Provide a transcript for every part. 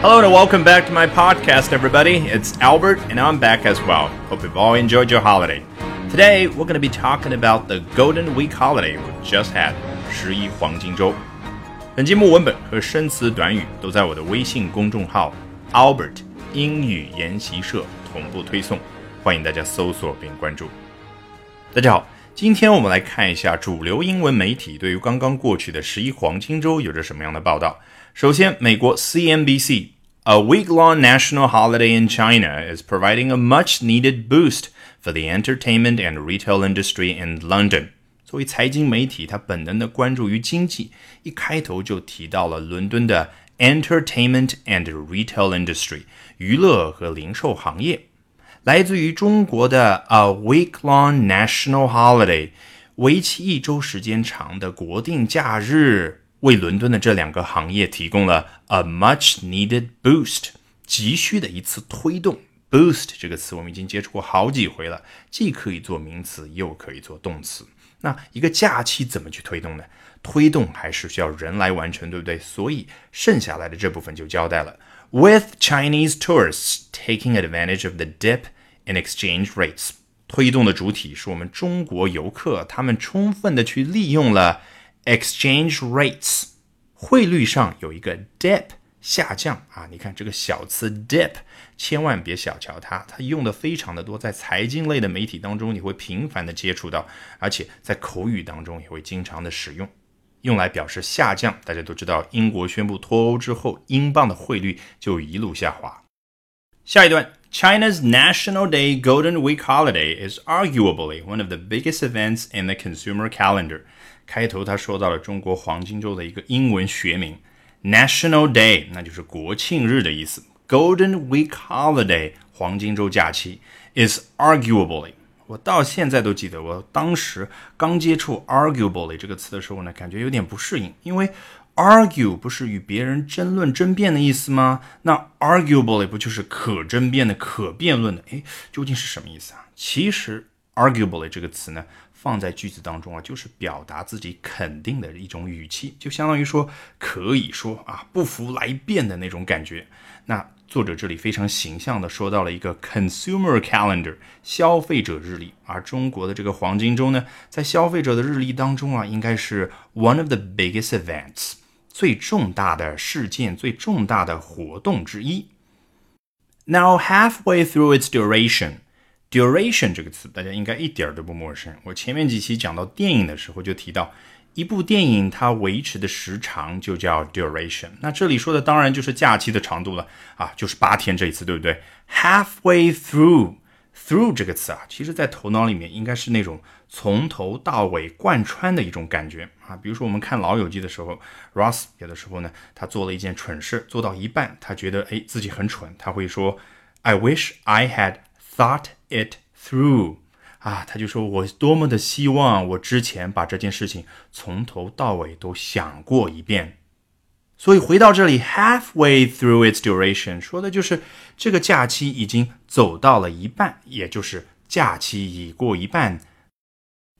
Hello and welcome back to my podcast, everybody. It's Albert, and I'm back as well. Hope you've all enjoyed your holiday. Today, we're going to be talking about the Golden Week holiday we just had, 十一黄金周。本节目文本和生词短语都在我的微信公众号 Albert 英语研习社同步推送，欢迎大家搜索并关注。大家好，今天我们来看一下主流英文媒体对于刚刚过去的十一黄金周有着什么样的报道。 首先，美国 CNBC。A week long national holiday in China is providing a much needed boost for the entertainment and retail industry in London. 作为财经媒体，它本能的关注于经济，一开头就提到了伦敦的 entertainment and retail industry 娱乐和零售行业。来自于中国的 a week long national holiday，为期一周时间长的国定假日。 为伦敦的这两个行业提供了 a much needed boost，急需的一次推动。boost 这个词我们已经接触过好几回了，既可以做名词，又可以做动词。那一个假期怎么去推动呢？推动还是需要人来完成，对不对？所以剩下来的这部分就交代了：with Chinese tourists taking advantage of the dip in exchange rates，推动的主体是我们中国游客，他们充分的去利用了。Exchange rates，汇率上有一个 dip 下降啊，你看这个小词 dip，千万别小瞧它，它用的非常的多，在财经类的媒体当中你会频繁的接触到，而且在口语当中也会经常的使用，用来表示下降。大家都知道，英国宣布脱欧之后，英镑的汇率就一路下滑。下一段，China's National Day Golden Week holiday is arguably one of the biggest events in the consumer calendar. 开头他说到了中国黄金周的一个英文学名 National Day，那就是国庆日的意思。Golden Week Holiday，黄金周假期，is arguably，我到现在都记得，我当时刚接触 arguably 这个词的时候呢，感觉有点不适应，因为 argue 不是与别人争论、争辩的意思吗？那 arguably 不就是可争辩的、可辩论的？诶，究竟是什么意思啊？其实 arguably 这个词呢。放在句子当中啊，就是表达自己肯定的一种语气，就相当于说可以说啊，不服来辩的那种感觉。那作者这里非常形象的说到了一个 consumer calendar 消费者日历，而中国的这个黄金周呢，在消费者的日历当中啊，应该是 one of the biggest events 最重大的事件、最重大的活动之一。Now halfway through its duration. Duration 这个词，大家应该一点都不陌生。我前面几期讲到电影的时候，就提到一部电影它维持的时长就叫 duration。那这里说的当然就是假期的长度了啊，就是八天这一次，对不对？Halfway through，through 这个词啊，其实在头脑里面应该是那种从头到尾贯穿的一种感觉啊。比如说我们看《老友记》的时候，Ross 有的时候呢，他做了一件蠢事，做到一半，他觉得哎自己很蠢，他会说：“I wish I had thought。” it through 啊，他就说我多么的希望我之前把这件事情从头到尾都想过一遍。所以回到这里，halfway through its duration 说的就是这个假期已经走到了一半，也就是假期已过一半。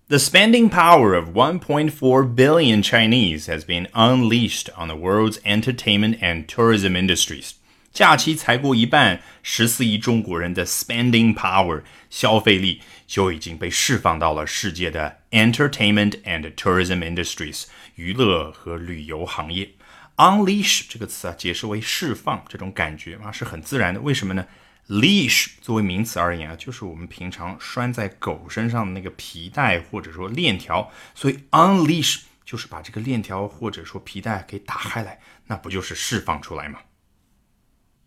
The spending power of 1.4 billion Chinese has been unleashed on the world's entertainment and tourism industries. 假期才过一半，十四亿中国人的 spending power 消费力就已经被释放到了世界的 entertainment and tourism industries 娱乐和旅游行业。unleash 这个词啊，解释为释放，这种感觉啊是很自然的。为什么呢？leash 作为名词而言啊，就是我们平常拴在狗身上的那个皮带或者说链条，所以 unleash 就是把这个链条或者说皮带给打开来，那不就是释放出来吗？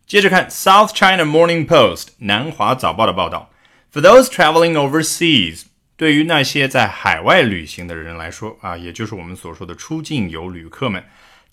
接着看 South China Morning Post 南华早报的报道，For those traveling overseas，对于那些在海外旅行的人来说啊，也就是我们所说的出境游旅客们，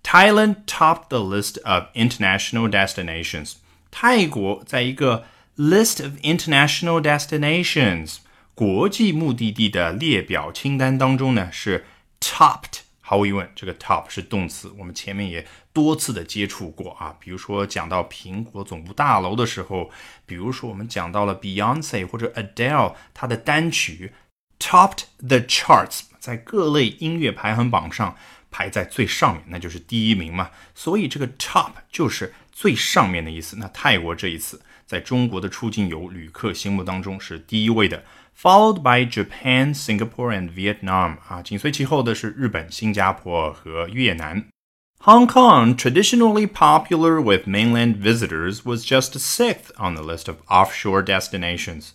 Thailand topped the list of international destinations。泰国在一个 list of international destinations 国际目的地的列表清单当中呢，是 topped。 毫无疑问，这个 top 是动词，我们前面也多次的接触过啊。比如说讲到苹果总部大楼的时候，比如说我们讲到了 Beyonce 或者 Adele，她的单曲 topped the charts，在各类音乐排行榜上排在最上面，那就是第一名嘛。所以这个 top 就是最上面的意思。那泰国这一次在中国的出境游旅客心目当中是第一位的 ，followed by Japan, Singapore and Vietnam 啊，紧随其后的是日本、新加坡和越南。Hong Kong, traditionally popular with mainland visitors, was just sixth on the list of offshore destinations.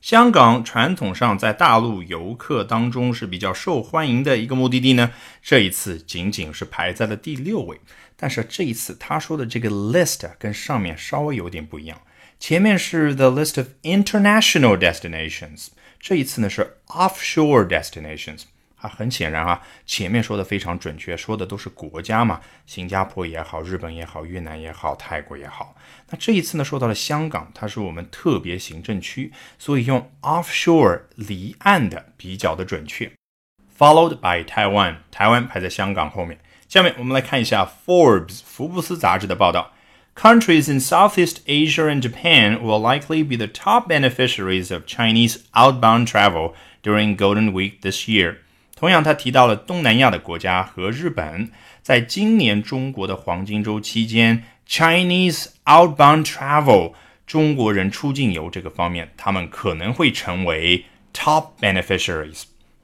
香港传统上在大陆游客当中是比较受欢迎的一个目的地呢，这一次仅仅是排在了第六位。但是这一次他说的这个 list 跟上面稍微有点不一样，前面是 the list of international destinations， 这一次呢是 offshore destinations。啊，很显然啊，前面说的非常准确，说的都是国家嘛，新加坡也好，日本也好，越南也好，泰国也好。那这一次呢，说到了香港，它是我们特别行政区，所以用 offshore 离岸的比较的准确。Followed by Taiwan，台湾排在香港后面。下面我们来看一下 Forbes 福布斯杂志的报道 ：Countries in Southeast Asia and Japan will likely be the top beneficiaries of Chinese outbound travel during Golden Week this year. 同样，他提到了东南亚的国家和日本，在今年中国的黄金周期间，Chinese outbound travel 中国人出境游这个方面，他们可能会成为 top beneficiaries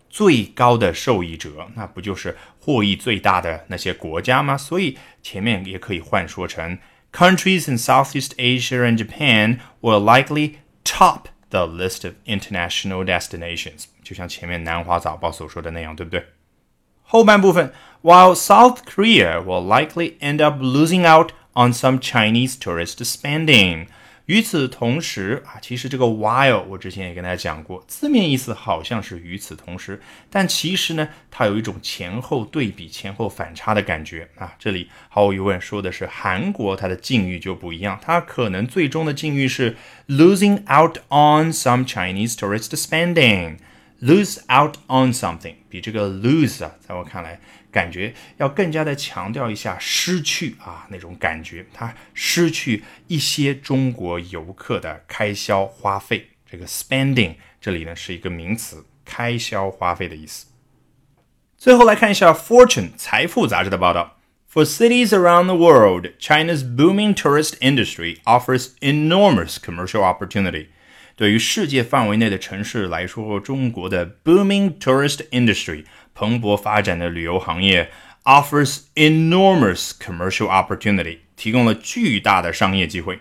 最高的受益者。那不就是获益最大的那些国家吗？所以前面也可以换说成 countries in Southeast Asia and Japan will likely top the list of international destinations。就像前面南华早报所说的那样，对不对？后半部分，While South Korea will likely end up losing out on some Chinese tourist spending。 与此同时啊，其实这个 while 我之前也跟大家讲过，字面意思好像是与此同时，但其实呢，它有一种前后对比、前后反差的感觉啊。这里毫无疑问说的是韩国，它的境遇就不一样，它可能最终的境遇是 losing out on some Chinese tourist spending。Lose out on something，比这个 lose 啊，在我看来，感觉要更加的强调一下失去啊那种感觉，它失去一些中国游客的开销花费。这个 spending 这里呢是一个名词，开销花费的意思。最后来看一下 Fortune 财富杂志的报道。For cities around the world, China's booming tourist industry offers enormous commercial opportunity. 对于世界范围内的城市来说，中国的 booming tourist industry 蓬勃发展的旅游行业 offers enormous commercial opportunity 提供了巨大的商业机会。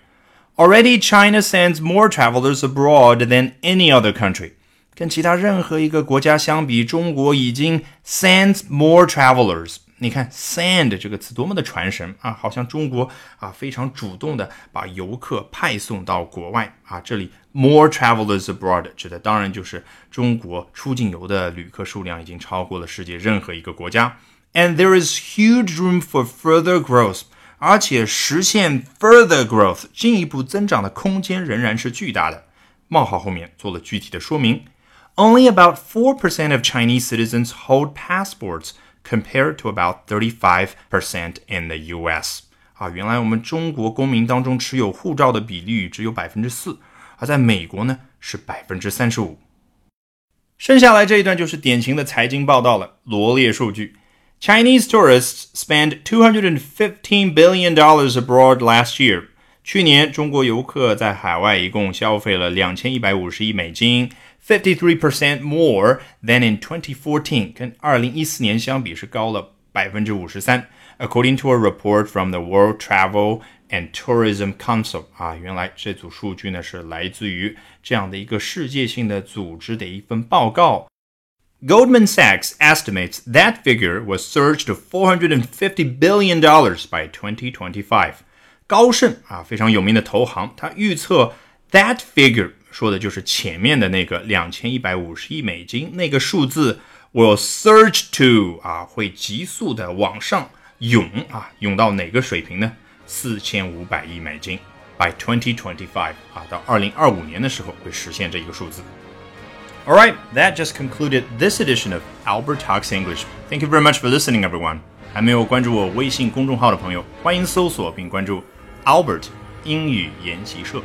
Already, China sends more travelers abroad than any other country. 跟其他任何一个国家相比，中国已经 sends more travelers 你看 “send” 这个词多么的传神啊！好像中国啊非常主动的把游客派送到国外啊。这里 “more travelers abroad” 指的当然就是中国出境游的旅客数量已经超过了世界任何一个国家。And there is huge room for further growth，而且实现 further growth 进一步增长的空间仍然是巨大的。冒号后面做了具体的说明。Only about four percent of Chinese citizens hold passports. compared to about 35% in the U.S. 啊，原来我们中国公民当中持有护照的比例只有百分之四，而在美国呢是百分之三十五。剩下来这一段就是典型的财经报道了，罗列数据。Chinese tourists spent $215 billion abroad last year. 去年中国游客在海外一共消费了两千一百五十亿美金。 53% more than in 2014，跟二零一四年相比是高了百分之五十三。According to a report from the World Travel and Tourism Council，啊，原来这组数据呢是来自于这样的一个世界性的组织的一份报告。Goldman Sachs estimates that figure was surged to 450 billion dollars by 2025。高盛啊，非常有名的投行，他预测 that figure 说的就是前面的那个两千一百五十亿美金那个数字，will surge to 啊，会急速的往上涌啊，涌到哪个水平呢？四千五百亿美金，by twenty twenty five 啊，到二零二五年的时候会实现这一个数字。All right, that just concluded this edition of Albert Talks English. Thank you very much for listening, everyone. 还没有关注我微信公众号的朋友，欢迎搜索并关注 Albert 英语研习社。